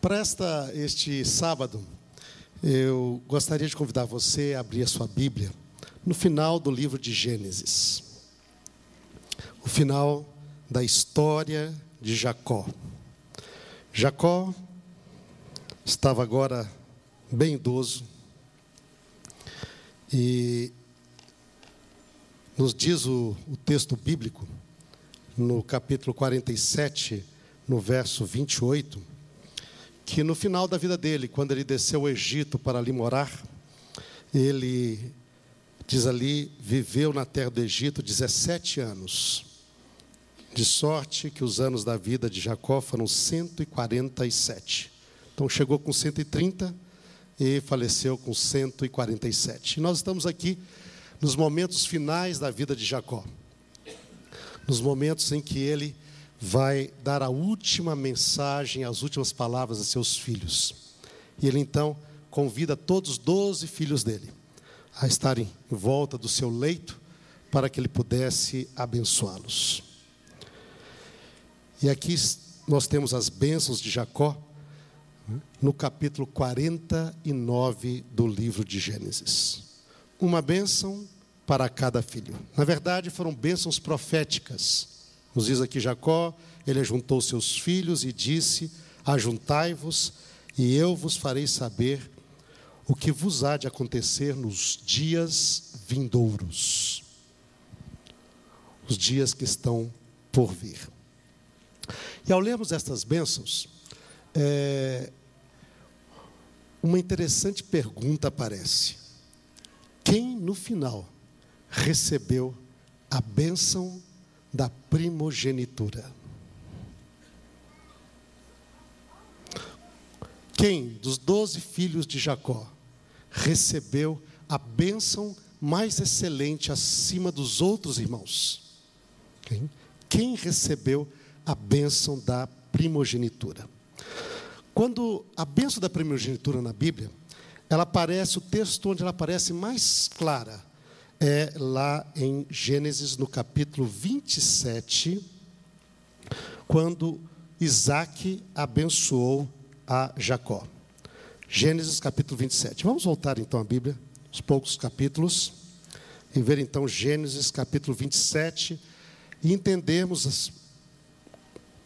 Para esta, este sábado, eu gostaria de convidar você a abrir a sua Bíblia no final do livro de Gênesis. O final da história de Jacó. Jacó estava agora bem idoso e nos diz o, o texto bíblico, no capítulo 47, no verso 28, que no final da vida dele, quando ele desceu ao Egito para ali morar, ele, diz ali, viveu na terra do Egito 17 anos. De sorte que os anos da vida de Jacó foram 147. Então chegou com 130 e faleceu com 147. E nós estamos aqui nos momentos finais da vida de Jacó. Nos momentos em que ele vai dar a última mensagem, as últimas palavras a seus filhos. E ele então convida todos os doze filhos dele a estarem em volta do seu leito para que ele pudesse abençoá-los. E aqui nós temos as bênçãos de Jacó no capítulo 49 do livro de Gênesis. Uma bênção para cada filho. Na verdade, foram bênçãos proféticas nos diz aqui Jacó, ele ajuntou seus filhos e disse: Ajuntai-vos, e eu vos farei saber o que vos há de acontecer nos dias vindouros. Os dias que estão por vir. E ao lermos estas bênçãos, é, uma interessante pergunta aparece: quem no final recebeu a bênção da primogenitura. Quem dos doze filhos de Jacó recebeu a bênção mais excelente acima dos outros irmãos? Quem? Quem recebeu a bênção da primogenitura? Quando a bênção da primogenitura na Bíblia, ela aparece, o texto onde ela aparece mais clara é lá em Gênesis, no capítulo 27, quando Isaac abençoou a Jacó. Gênesis capítulo 27. Vamos voltar então à Bíblia, os poucos capítulos, e ver então Gênesis capítulo 27 e entendermos as,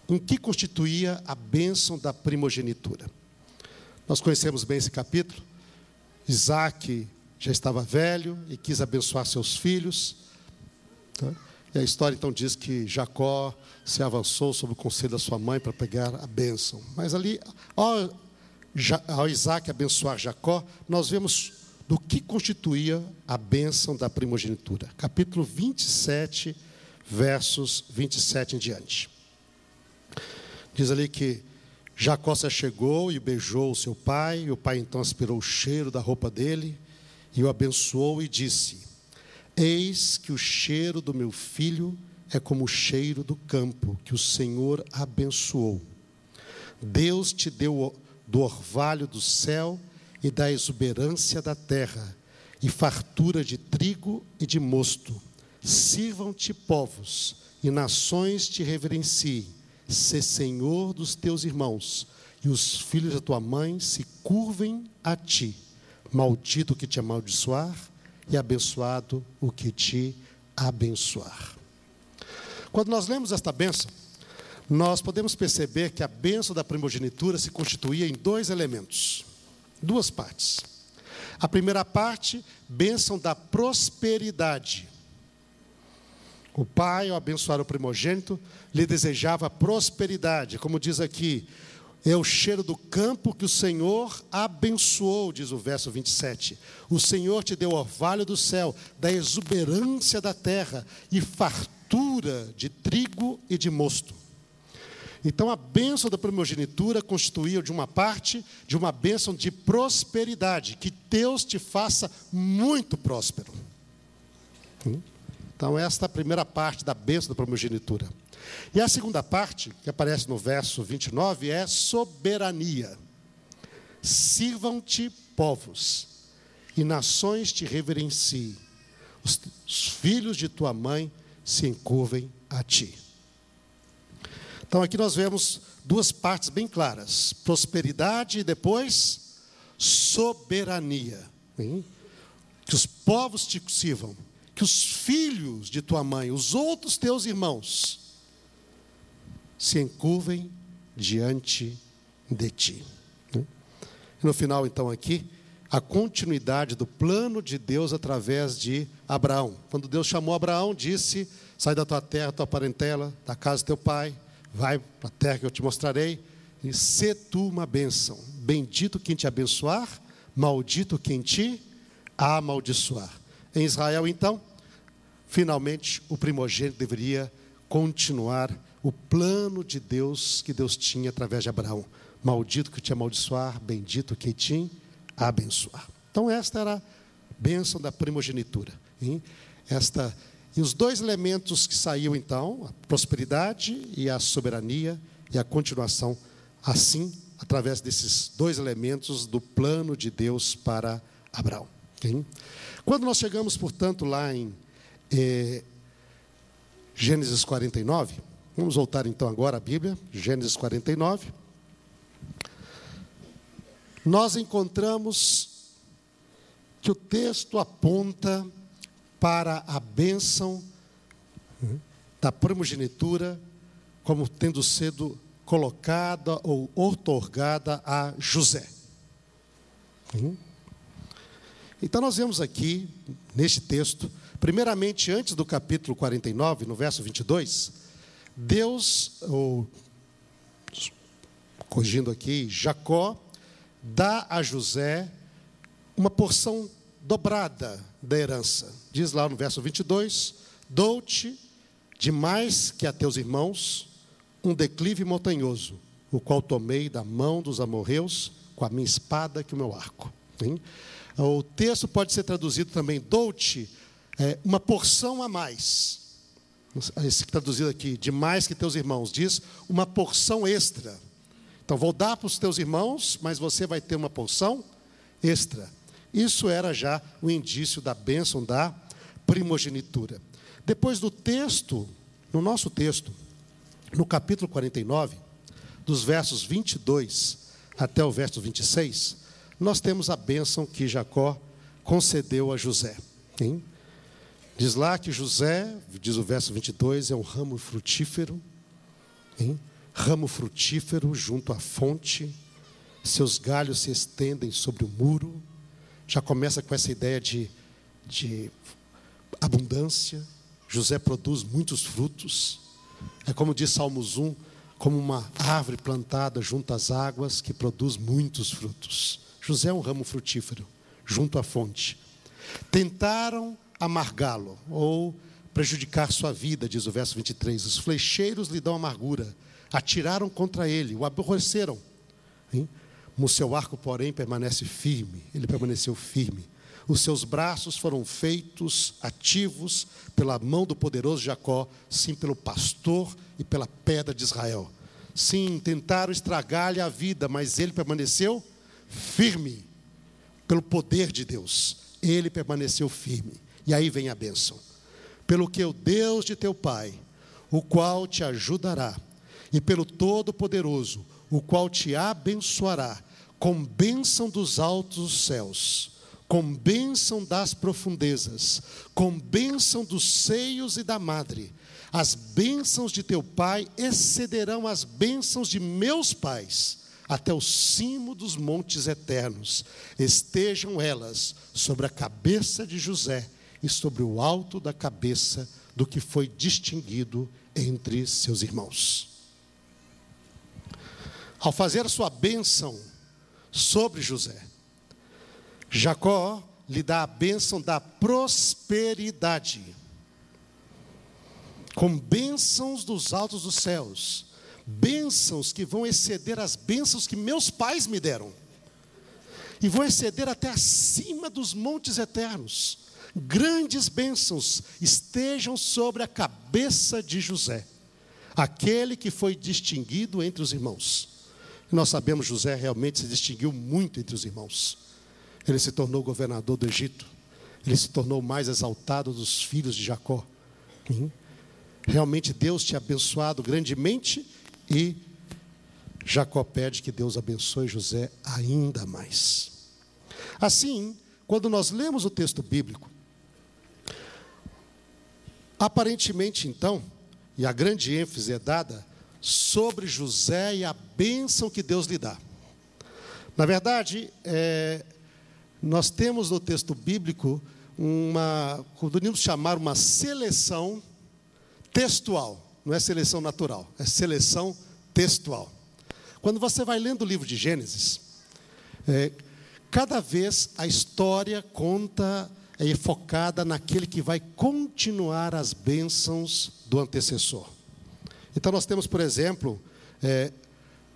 em que constituía a bênção da primogenitura. Nós conhecemos bem esse capítulo. Isaac já estava velho e quis abençoar seus filhos. Tá? E a história então diz que Jacó se avançou sobre o conselho da sua mãe para pegar a bênção. Mas ali, ao, ao Isaac abençoar Jacó, nós vemos do que constituía a bênção da primogenitura. Capítulo 27, versos 27 em diante. Diz ali que Jacó se chegou e beijou o seu pai, e o pai então aspirou o cheiro da roupa dele e o abençoou e disse: Eis que o cheiro do meu filho é como o cheiro do campo que o Senhor abençoou. Deus te deu do orvalho do céu e da exuberância da terra, e fartura de trigo e de mosto. Sirvam-te povos, e nações te reverenciem. Se senhor dos teus irmãos, e os filhos da tua mãe se curvem a ti. Maldito o que te amaldiçoar e abençoado o que te abençoar. Quando nós lemos esta bênção, nós podemos perceber que a bênção da primogenitura se constituía em dois elementos, duas partes. A primeira parte, bênção da prosperidade. O pai, ao abençoar o primogênito, lhe desejava prosperidade, como diz aqui: é o cheiro do campo que o Senhor abençoou, diz o verso 27. O Senhor te deu orvalho do céu, da exuberância da terra e fartura de trigo e de mosto. Então a bênção da primogenitura constituía de uma parte de uma bênção de prosperidade, que Deus te faça muito próspero. Então esta é a primeira parte da bênção da primogenitura. E a segunda parte, que aparece no verso 29, é soberania. Sirvam-te povos, e nações te reverenciem. Os, os filhos de tua mãe se encurvem a ti. Então aqui nós vemos duas partes bem claras: prosperidade e depois soberania. Hein? Que os povos te sirvam, que os filhos de tua mãe, os outros teus irmãos, se encurvem diante de ti. Né? No final, então, aqui, a continuidade do plano de Deus através de Abraão. Quando Deus chamou Abraão, disse: Sai da tua terra, tua parentela, da casa do teu pai, vai para a terra que eu te mostrarei, e sê tu uma bênção. Bendito quem te abençoar, maldito quem te amaldiçoar. Em Israel, então, finalmente o primogênito deveria continuar o plano de Deus que Deus tinha através de Abraão. Maldito que te amaldiçoar, bendito que te abençoar. Então, esta era a bênção da primogenitura. Hein? Esta, e os dois elementos que saíam, então, a prosperidade e a soberania, e a continuação, assim, através desses dois elementos do plano de Deus para Abraão. Hein? Quando nós chegamos, portanto, lá em eh, Gênesis 49, vamos voltar então agora à Bíblia, Gênesis 49 nós encontramos que o texto aponta para a bênção da primogenitura como tendo sido colocada ou otorgada a José. Então nós vemos aqui, neste texto, primeiramente antes do capítulo 49, no verso 22, Deus, ou, corrigindo aqui, Jacó dá a José uma porção dobrada da herança. Diz lá no verso 22: Dou-te de mais que a teus irmãos um declive montanhoso, o qual tomei da mão dos amorreus com a minha espada e o meu arco. Hein? O texto pode ser traduzido também: Dou-te é, uma porção a mais. Esse traduzido aqui, de mais que teus irmãos, diz uma porção extra. Então, vou dar para os teus irmãos, mas você vai ter uma porção extra. Isso era já o indício da bênção da primogenitura. Depois do texto, no nosso texto, no capítulo 49, dos versos 22 até o verso 26, nós temos a bênção que Jacó concedeu a José. Hein? Diz lá que José, diz o verso 22, é um ramo frutífero. Hein? ramo frutífero junto à fonte, seus galhos se estendem sobre o muro. Já começa com essa ideia de, de abundância. José produz muitos frutos. É como diz Salmos 1, como uma árvore plantada junto às águas que produz muitos frutos. José é um ramo frutífero junto à fonte. Tentaram amargá-lo ou prejudicar sua vida, diz o verso 23. Os flecheiros lhe dão amargura atiraram contra ele, o aborreceram. O seu arco, porém, permanece firme, ele permaneceu firme. Os seus braços foram feitos ativos pela mão do poderoso Jacó, sim pelo pastor e pela pedra de Israel. Sim, tentaram estragar-lhe a vida, mas ele permaneceu firme pelo poder de Deus. Ele permaneceu firme. E aí vem a bênção. Pelo que o Deus de teu pai, o qual te ajudará e pelo Todo-Poderoso, o qual te abençoará com bênção dos altos céus, com bênção das profundezas, com bênção dos seios e da madre. As bênçãos de teu pai excederão as bênçãos de meus pais, até o cimo dos montes eternos. Estejam elas sobre a cabeça de José e sobre o alto da cabeça do que foi distinguido entre seus irmãos. Ao fazer sua bênção sobre José, Jacó lhe dá a bênção da prosperidade, com bênçãos dos altos dos céus, bênçãos que vão exceder as bênçãos que meus pais me deram, e vão exceder até acima dos montes eternos. Grandes bênçãos estejam sobre a cabeça de José, aquele que foi distinguido entre os irmãos. Nós sabemos José realmente se distinguiu muito entre os irmãos. Ele se tornou governador do Egito. Ele se tornou mais exaltado dos filhos de Jacó. Realmente Deus te abençoado grandemente e Jacó pede que Deus abençoe José ainda mais. Assim, quando nós lemos o texto bíblico, aparentemente então, e a grande ênfase é dada sobre José e a bênção que Deus lhe dá. Na verdade, é, nós temos no texto bíblico uma, poderíamos chamar uma seleção textual, não é seleção natural, é seleção textual. Quando você vai lendo o livro de Gênesis, é, cada vez a história conta, é focada naquele que vai continuar as bênçãos do antecessor. Então nós temos, por exemplo, é,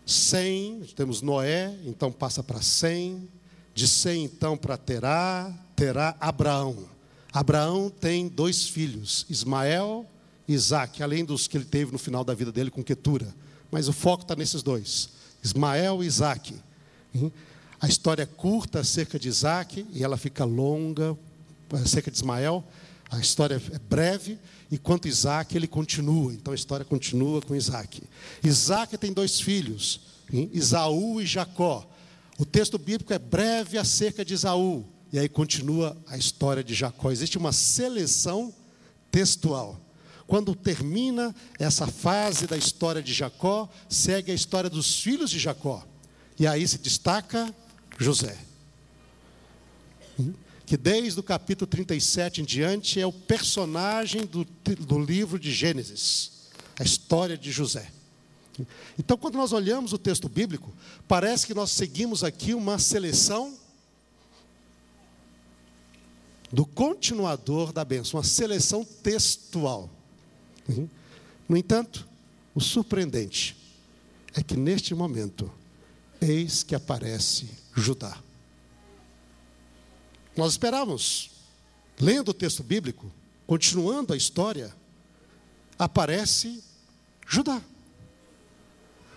Sem, temos Noé, então passa para Sem, de Sem então para Terá, Terá Abraão. Abraão tem dois filhos, Ismael e Isaac, além dos que ele teve no final da vida dele com Ketura. Mas o foco está nesses dois, Ismael e Isaac. A história é curta acerca de Isaac e ela fica longa acerca de Ismael. A história é breve, e quanto Isaac, ele continua. Então a história continua com Isaac. Isaac tem dois filhos, Isaú e Jacó. O texto bíblico é breve acerca de Isaú. E aí continua a história de Jacó. Existe uma seleção textual. Quando termina essa fase da história de Jacó, segue a história dos filhos de Jacó. E aí se destaca José. Que desde o capítulo 37 em diante é o personagem do, do livro de Gênesis, a história de José. Então, quando nós olhamos o texto bíblico, parece que nós seguimos aqui uma seleção do continuador da bênção, uma seleção textual. No entanto, o surpreendente é que neste momento, eis que aparece Judá. Nós esperávamos, lendo o texto bíblico, continuando a história, aparece Judá.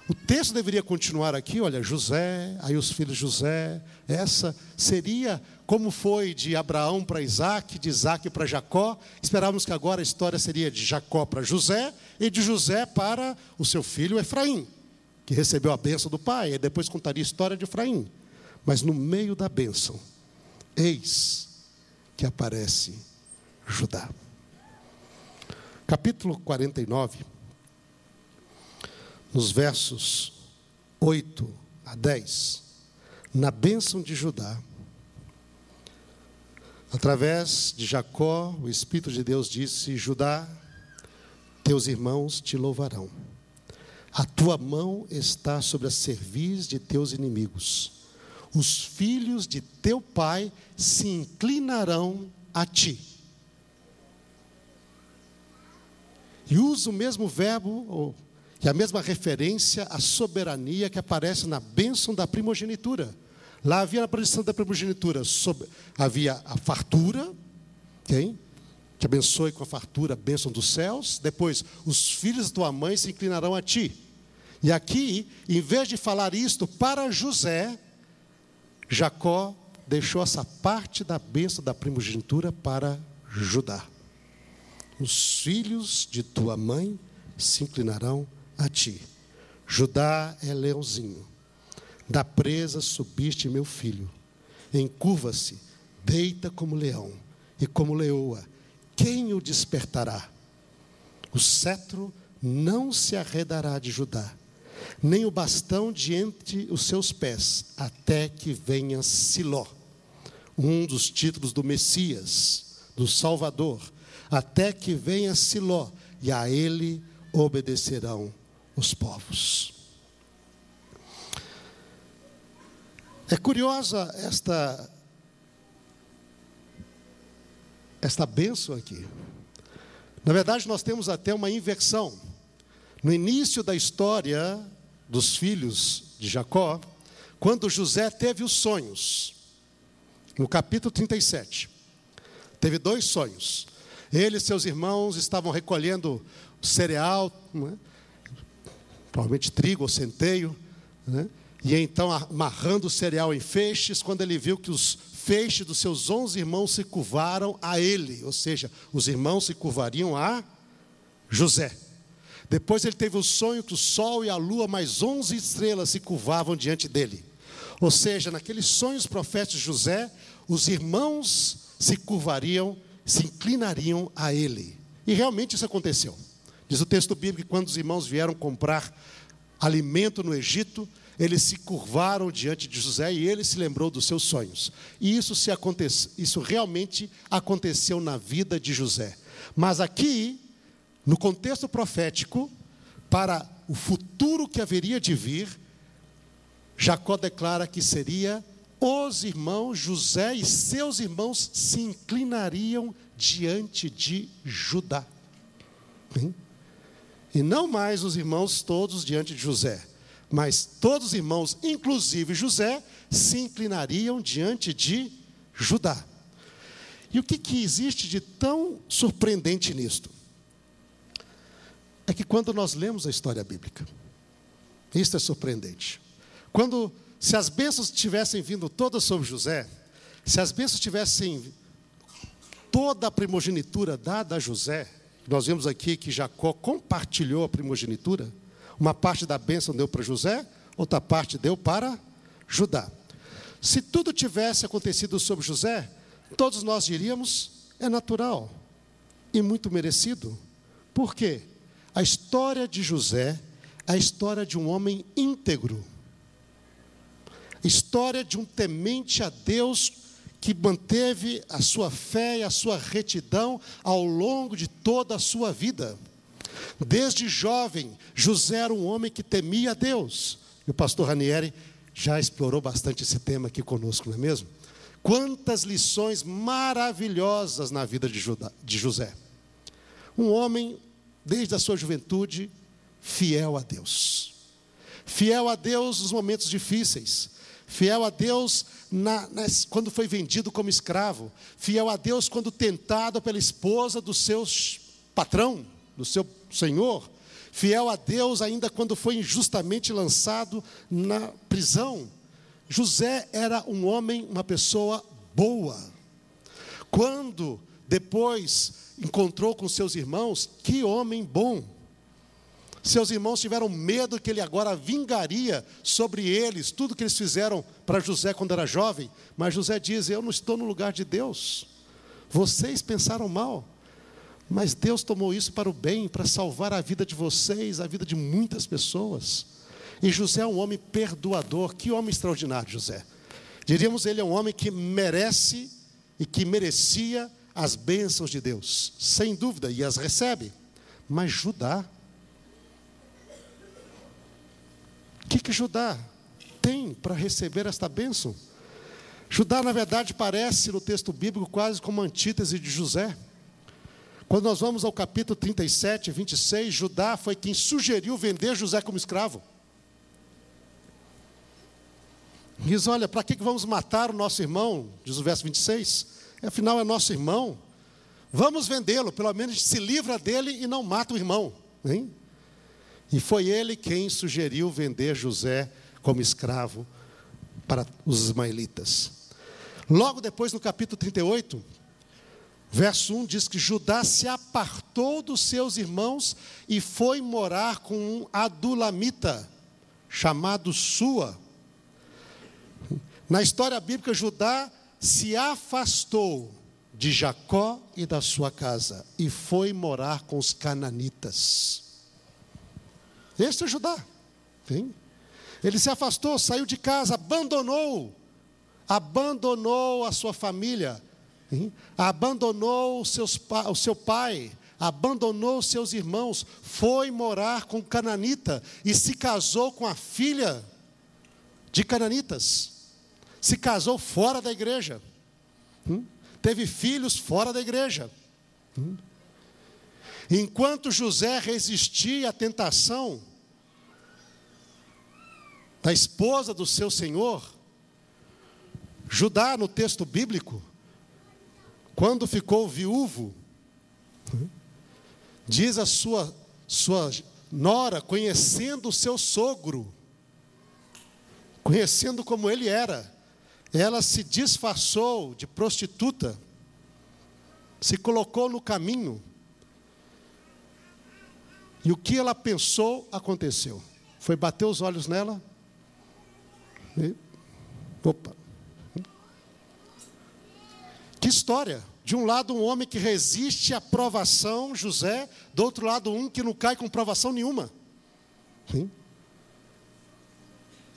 O texto deveria continuar aqui, olha, José, aí os filhos de José, essa seria como foi de Abraão para Isaac, de Isaac para Jacó. Esperávamos que agora a história seria de Jacó para José e de José para o seu filho Efraim, que recebeu a bênção do pai, e depois contaria a história de Efraim. Mas no meio da bênção, eis que aparece Judá. Capítulo 49 nos versos 8 a 10, na bênção de Judá, através de Jacó, o Espírito de Deus disse: Judá, teus irmãos te louvarão. A tua mão está sobre a cerviz de teus inimigos. Os filhos de teu pai se inclinarão a ti. E usa o mesmo verbo, e a mesma referência à soberania que aparece na bênção da primogenitura. Lá havia a bênção da primogenitura, havia a fartura, quem? Que abençoe com a fartura a bênção dos céus. Depois, os filhos da tua mãe se inclinarão a ti. E aqui, em vez de falar isto para José, Jacó deixou essa parte da bênção da primogenitura para Judá. Os filhos de tua mãe se inclinarão a ti. Judá é leãozinho. Da presa subiste meu filho. Encurva-se, deita como leão e como leoa. Quem o despertará? O cetro não se arredará de Judá, nem o bastão de entre os seus pés, até que venha Siló, um dos títulos do Messias, do Salvador, até que venha Siló, e a ele obedecerão os povos. É curiosa esta esta benção aqui. Na verdade, nós temos até uma inversão. No início da história dos filhos de Jacó, quando José teve os sonhos, no capítulo 37, teve dois sonhos. Ele e seus irmãos estavam recolhendo cereal, é? provavelmente trigo ou centeio, né? e então amarrando o cereal em feixes, quando ele viu que os feixes dos seus onze irmãos se curvaram a ele, ou seja, os irmãos se curvariam a José. Depois ele teve o sonho que o sol e a lua, mais onze estrelas, se curvavam diante dele. Ou seja, naqueles sonhos proféticos de José, os irmãos se curvariam, se inclinariam a ele. E realmente isso aconteceu. Diz o texto bíblico que quando os irmãos vieram comprar alimento no Egito, eles se curvaram diante de José e ele se lembrou dos seus sonhos. E isso, se acontece, isso realmente aconteceu na vida de José. Mas aqui, no contexto profético, para o futuro que haveria de vir, Jacó declara que seria os irmãos, José e seus irmãos se inclinariam diante de Judá. E não mais os irmãos todos diante de José, mas todos os irmãos, inclusive José, se inclinariam diante de Judá. E o que, que existe de tão surpreendente nisto? É que quando nós lemos a história bíblica, isso é surpreendente. Quando, se as bênçãos tivessem vindo todas sobre José, se as bênçãos tivessem toda a primogenitura dada a José, nós vemos aqui que Jacó compartilhou a primogenitura, uma parte da bênção deu para José, outra parte deu para Judá. Se tudo tivesse acontecido sobre José, todos nós diríamos, é natural e muito merecido. Por quê? A história de José é a história de um homem íntegro, História de um temente a Deus que manteve a sua fé e a sua retidão ao longo de toda a sua vida. Desde jovem, José era um homem que temia a Deus. E o pastor Ranieri já explorou bastante esse tema aqui conosco, não é mesmo? Quantas lições maravilhosas na vida de, de José. Um homem, desde a sua juventude, fiel a Deus. Fiel a Deus nos momentos difíceis fiel a Deus na, quando foi vendido como escravo, fiel a Deus quando tentado pela esposa do seu patrão, do seu senhor, fiel a Deus ainda quando foi injustamente lançado na prisão. José era um homem, uma pessoa boa. Quando depois encontrou com seus irmãos, que homem bom. Seus irmãos tiveram medo que ele agora vingaria sobre eles tudo que eles fizeram para José quando era jovem. Mas José diz: Eu não estou no lugar de Deus. Vocês pensaram mal. Mas Deus tomou isso para o bem, para salvar a vida de vocês, a vida de muitas pessoas. E José é um homem perdoador. Que homem extraordinário, José. Diríamos ele é um homem que merece e que merecia as bênçãos de Deus, sem dúvida, e as recebe. Mas Judá que, que Judá tem para receber esta bênção? Judá, na verdade, parece no texto bíblico quase como antítese de José. Quando nós vamos ao capítulo 37, 26, Judá foi quem sugeriu vender José como escravo. Diz: Olha, para que vamos matar o nosso irmão? Diz o verso 26. Afinal, é nosso irmão. Vamos vendê-lo, pelo menos se livra dele e não mata o irmão. Hein? E foi ele quem sugeriu vender José como escravo para os ismaelitas. Logo depois, no capítulo 38, verso 1 diz que Judá se apartou dos seus irmãos e foi morar com um adulamita chamado Sua. Na história bíblica, Judá se afastou de Jacó e da sua casa e foi morar com os cananitas. Este é Judá. Sim. Ele se afastou, saiu de casa, abandonou, abandonou a sua família, abandonou seus, o seu pai, abandonou seus irmãos, foi morar com Cananita e se casou com a filha de Cananitas. Se casou fora da igreja. Hum? Teve filhos fora da igreja. Hum? Enquanto José resistia à tentação da esposa do seu senhor, Judá, no texto bíblico, quando ficou viúvo, diz a sua, sua nora, conhecendo o seu sogro, conhecendo como ele era, ela se disfarçou de prostituta, se colocou no caminho E o que ela pensou aconteceu. Foi bater os olhos nela. E, opa. Que história! De um lado, um homem que resiste à provação, José, do outro lado, um que não cai com provação nenhuma.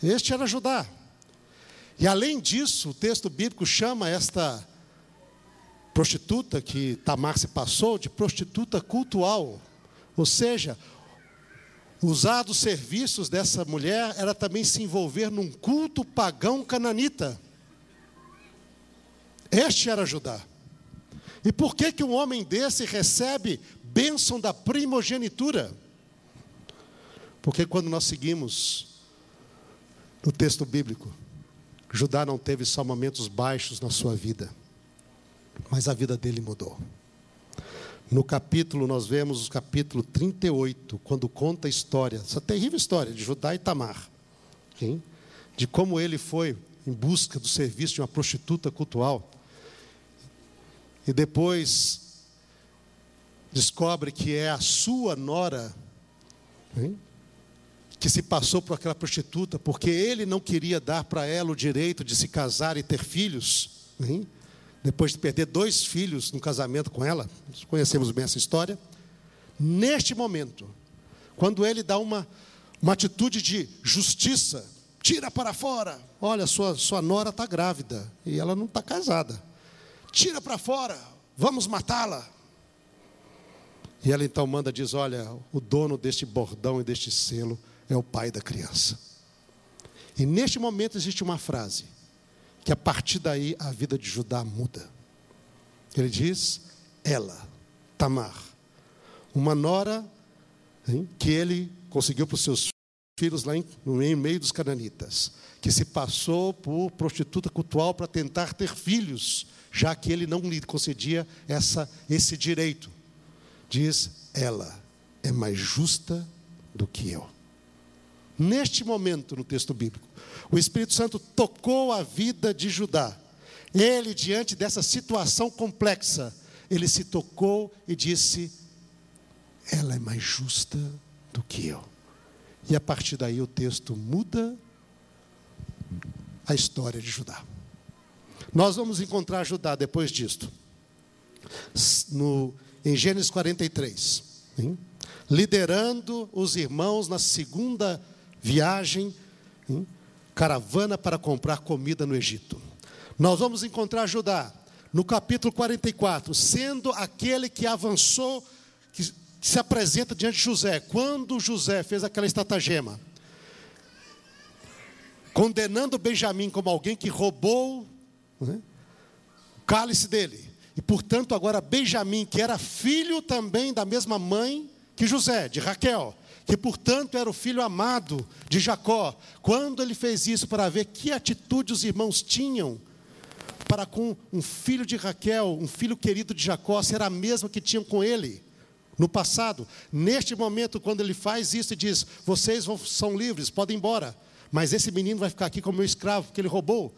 Este era Judá. E além disso, o texto bíblico chama esta prostituta que Tamar se passou de prostituta cultual. Ou seja, usar dos serviços dessa mulher era também se envolver num culto pagão cananita. Este era Judá. E por que, que um homem desse recebe bênção da primogenitura? Porque quando nós seguimos no texto bíblico, Judá não teve só momentos baixos na sua vida, mas a vida dele mudou. No capítulo, nós vemos o capítulo 38, quando conta a história, essa terrível história de Judá e Tamar, hein? de como ele foi em busca do serviço de uma prostituta cultual, e depois descobre que é a sua nora, hein? Que se passou por aquela prostituta, porque ele não queria dar para ela o direito de se casar e ter filhos, hein? depois de perder dois filhos no casamento com ela, conhecemos bem essa história. Neste momento, quando ele dá uma, uma atitude de justiça, tira para fora, olha, sua, sua nora está grávida e ela não está casada, tira para fora, vamos matá-la. E ela então manda, diz: Olha, o dono deste bordão e deste selo é o pai da criança. E neste momento existe uma frase, que a partir daí a vida de Judá muda. Ele diz: ela, Tamar, uma nora hein, que ele conseguiu para os seus filhos lá em, meio dos cananitas, que se passou por prostituta cultual para tentar ter filhos, já que ele não lhe concedia essa, esse direito. Diz: ela é mais justa do que eu. Neste momento, no texto bíblico, o Espírito Santo tocou a vida de Judá. Ele, diante dessa situação complexa, ele se tocou e disse: Ela é mais justa do que eu. E a partir daí o texto muda a história de Judá. Nós vamos encontrar Judá depois disto, no, em Gênesis 43, hein? liderando os irmãos na segunda viagem, hein? caravana para comprar comida no Egito. Nós vamos encontrar Judá no capítulo 44, sendo aquele que avançou, que se apresenta diante de José. Quando José fez aquela estratagema, condenando Benjamim como alguém que roubou né, o cálice dele. E portanto, agora Benjamim, que era filho também da mesma mãe que José, de Raquel, que portanto era o filho amado de Jacó, quando ele fez isso para ver que atitude os irmãos tinham para com um filho de Raquel, um filho querido de Jacó, será a mesma que tinham com ele no passado. Neste momento, quando ele faz isso e diz: Vocês vão, são livres, podem ir embora, mas esse menino vai ficar aqui como meu escravo, porque ele roubou.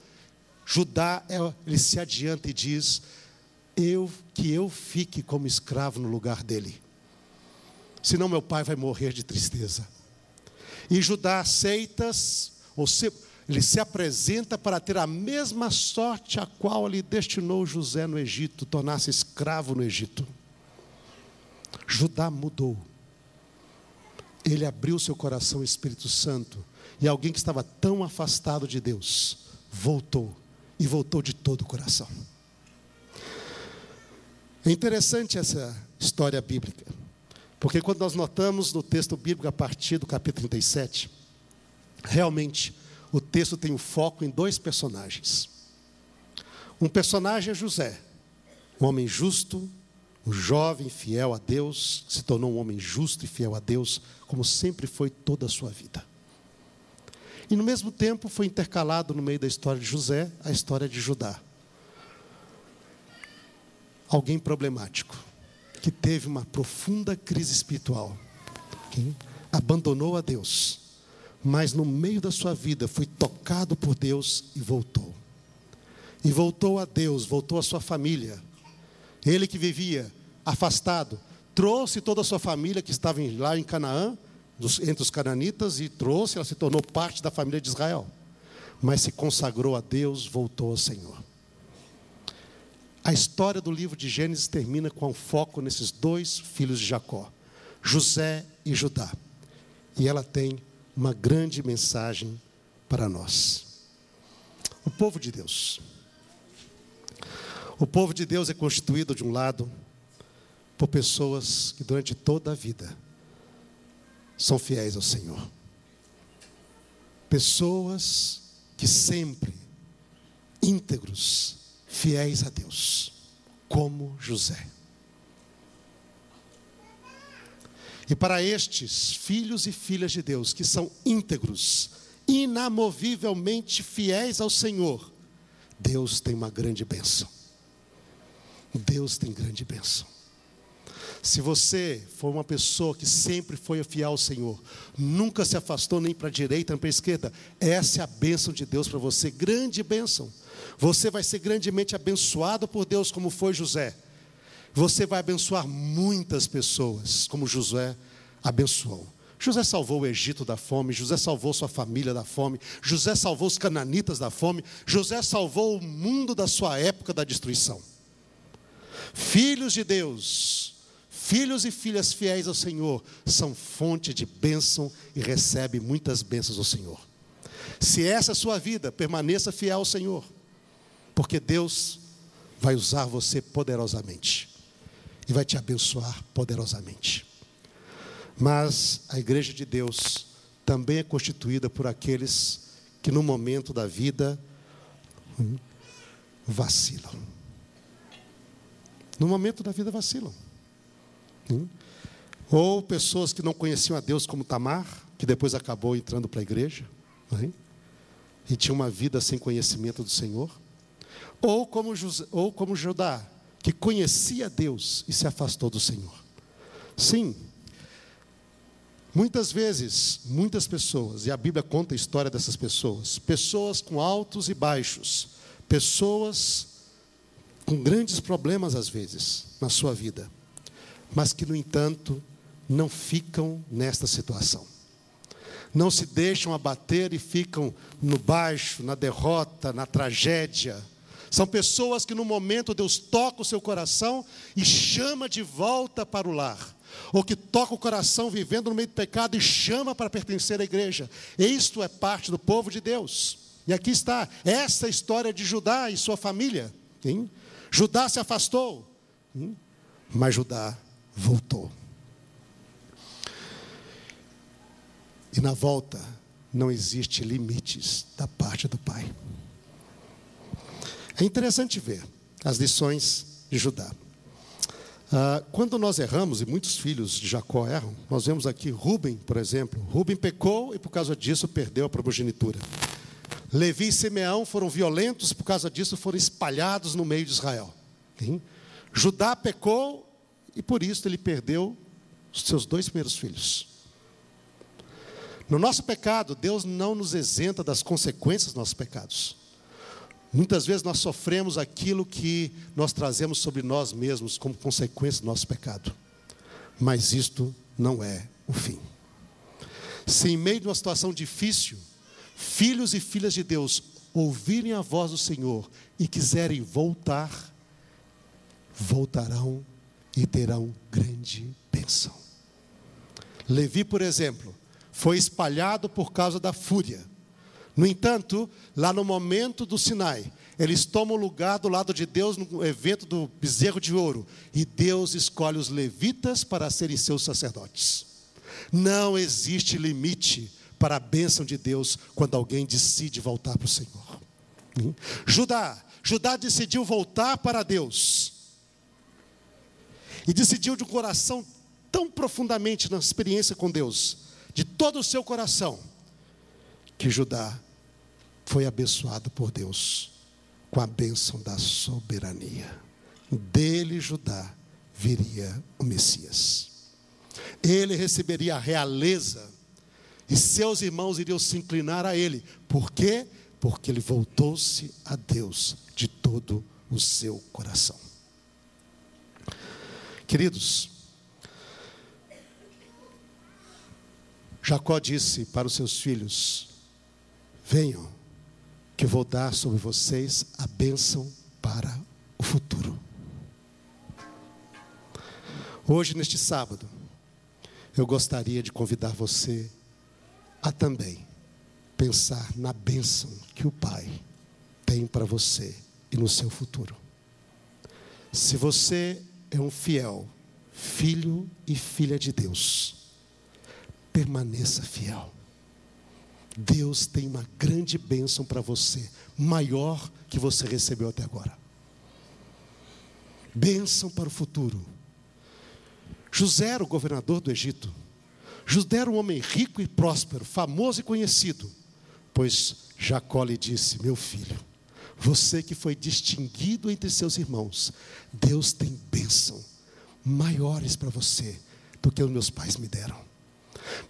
Judá, é, ele se adianta e diz: eu que eu fique como escravo no lugar dele senão meu pai vai morrer de tristeza. E Judá aceita, ou se, ele se apresenta para ter a mesma sorte a qual ele destinou José no Egito, tornar-se escravo no Egito. Judá mudou. Ele abriu seu coração ao Espírito Santo. E alguém que estava tão afastado de Deus, voltou. E voltou de todo o coração. É interessante essa história bíblica. Porque quando nós notamos no texto bíblico a partir do capítulo 37, realmente o texto tem o um foco em dois personagens. Um personagem é José, um homem justo, um jovem fiel a Deus, se tornou um homem justo e fiel a Deus, como sempre foi toda a sua vida. E no mesmo tempo foi intercalado no meio da história de José a história de Judá. Alguém problemático que teve uma profunda crise espiritual, abandonou a Deus, mas no meio da sua vida foi tocado por Deus e voltou. E voltou a Deus, voltou à sua família. Ele que vivia afastado, trouxe toda a sua família que estava lá em Canaã, entre os cananitas, e trouxe, ela se tornou parte da família de Israel. Mas se consagrou a Deus, voltou ao Senhor. A história do livro de Gênesis termina com um foco nesses dois filhos de Jacó, José e Judá. E ela tem uma grande mensagem para nós. O povo de Deus. O povo de Deus é constituído, de um lado, por pessoas que durante toda a vida são fiéis ao Senhor. Pessoas que sempre íntegros, fiéis a Deus, como José. E para estes filhos e filhas de Deus, que são íntegros, inamovivelmente fiéis ao Senhor, Deus tem uma grande bênção. Deus tem grande bênção. Se você for uma pessoa que sempre foi fiel ao Senhor, nunca se afastou nem para a direita nem para a esquerda, essa é a bênção de Deus para você, grande bênção. Você vai ser grandemente abençoado por Deus, como foi José. Você vai abençoar muitas pessoas, como José abençoou. José salvou o Egito da fome, José salvou sua família da fome, José salvou os cananitas da fome, José salvou o mundo da sua época da destruição. Filhos de Deus, Filhos e filhas fiéis ao Senhor são fonte de bênção e recebem muitas bênçãos do Senhor. Se essa é a sua vida, permaneça fiel ao Senhor, porque Deus vai usar você poderosamente e vai te abençoar poderosamente. Mas a igreja de Deus também é constituída por aqueles que no momento da vida vacilam. No momento da vida vacilam. Ou pessoas que não conheciam a Deus como Tamar, que depois acabou entrando para a igreja, e tinha uma vida sem conhecimento do Senhor. Ou como, José, ou como Judá, que conhecia Deus e se afastou do Senhor. Sim, muitas vezes, muitas pessoas, e a Bíblia conta a história dessas pessoas, pessoas com altos e baixos, pessoas com grandes problemas às vezes na sua vida mas que, no entanto, não ficam nesta situação. Não se deixam abater e ficam no baixo, na derrota, na tragédia. São pessoas que no momento Deus toca o seu coração e chama de volta para o lar. Ou que toca o coração vivendo no meio do pecado e chama para pertencer à igreja. Isto é parte do povo de Deus. E aqui está, essa história de Judá e sua família. Hein? Judá se afastou, hein? mas Judá voltou. E na volta não existe limites da parte do Pai. É interessante ver as lições de Judá. Ah, quando nós erramos, e muitos filhos de Jacó erram, nós vemos aqui Rubem, por exemplo. Rubem pecou e por causa disso perdeu a primogenitura. Levi e Simeão foram violentos, por causa disso foram espalhados no meio de Israel. Judá pecou e por isso ele perdeu os seus dois primeiros filhos. No nosso pecado, Deus não nos isenta das consequências dos nossos pecados. Muitas vezes nós sofremos aquilo que nós trazemos sobre nós mesmos como consequência do nosso pecado. Mas isto não é o fim. Se em meio de uma situação difícil, filhos e filhas de Deus ouvirem a voz do Senhor e quiserem voltar, voltarão e terão grande bênção. Levi, por exemplo, foi espalhado por causa da fúria. No entanto, lá no momento do Sinai, eles tomam lugar do lado de Deus no evento do bezerro de ouro. E Deus escolhe os levitas para serem seus sacerdotes. Não existe limite para a bênção de Deus quando alguém decide voltar para o Senhor. Judá, Judá decidiu voltar para Deus e decidiu de um coração tão profundamente na experiência com Deus, de todo o seu coração, que Judá foi abençoado por Deus com a bênção da soberania. Dele, Judá, viria o Messias. Ele receberia a realeza e seus irmãos iriam se inclinar a ele. Por quê? Porque ele voltou-se a Deus de todo o seu coração. Queridos, Jacó disse para os seus filhos: Venham, que vou dar sobre vocês a bênção para o futuro. Hoje, neste sábado, eu gostaria de convidar você a também pensar na bênção que o Pai tem para você e no seu futuro. Se você é um fiel filho e filha de Deus, permaneça fiel. Deus tem uma grande bênção para você, maior que você recebeu até agora. Bênção para o futuro. José era o governador do Egito. José era um homem rico e próspero, famoso e conhecido. Pois Jacó lhe disse: Meu filho, você que foi distinguido entre seus irmãos, Deus tem bênção maiores para você do que os meus pais me deram.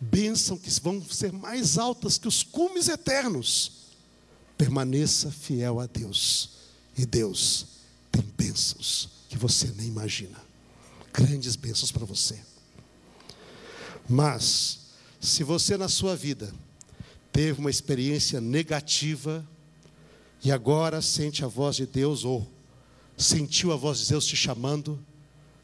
Bênção que vão ser mais altas que os cumes eternos. Permaneça fiel a Deus. E Deus tem bênçãos que você nem imagina. Grandes bênçãos para você. Mas, se você na sua vida teve uma experiência negativa e agora sente a voz de Deus ou sentiu a voz de Deus te chamando,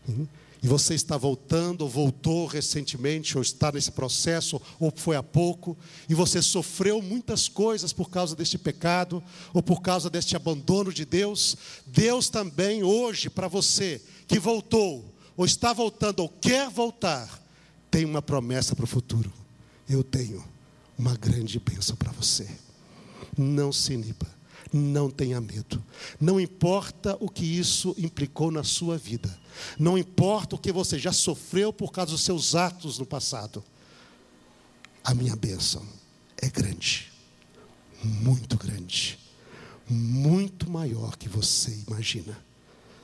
hum, e você está voltando, ou voltou recentemente, ou está nesse processo, ou foi há pouco, e você sofreu muitas coisas por causa deste pecado, ou por causa deste abandono de Deus, Deus também hoje, para você que voltou, ou está voltando, ou quer voltar, tem uma promessa para o futuro. Eu tenho uma grande bênção para você. Não se iniba não tenha medo. Não importa o que isso implicou na sua vida. Não importa o que você já sofreu por causa dos seus atos no passado. A minha bênção é grande. Muito grande. Muito maior que você imagina.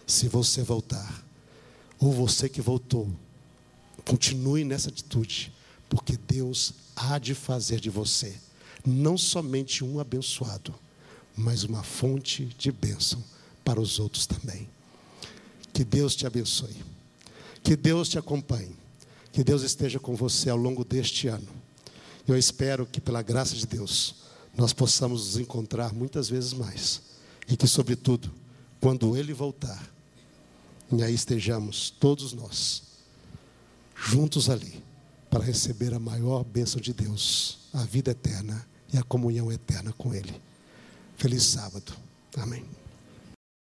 Se você voltar, ou você que voltou, continue nessa atitude, porque Deus há de fazer de você não somente um abençoado, mas uma fonte de bênção para os outros também. Que Deus te abençoe. Que Deus te acompanhe. Que Deus esteja com você ao longo deste ano. Eu espero que, pela graça de Deus, nós possamos nos encontrar muitas vezes mais. E que, sobretudo, quando Ele voltar, e aí estejamos todos nós, juntos ali, para receber a maior bênção de Deus, a vida eterna e a comunhão eterna com Ele. Feliz sábado. Amém.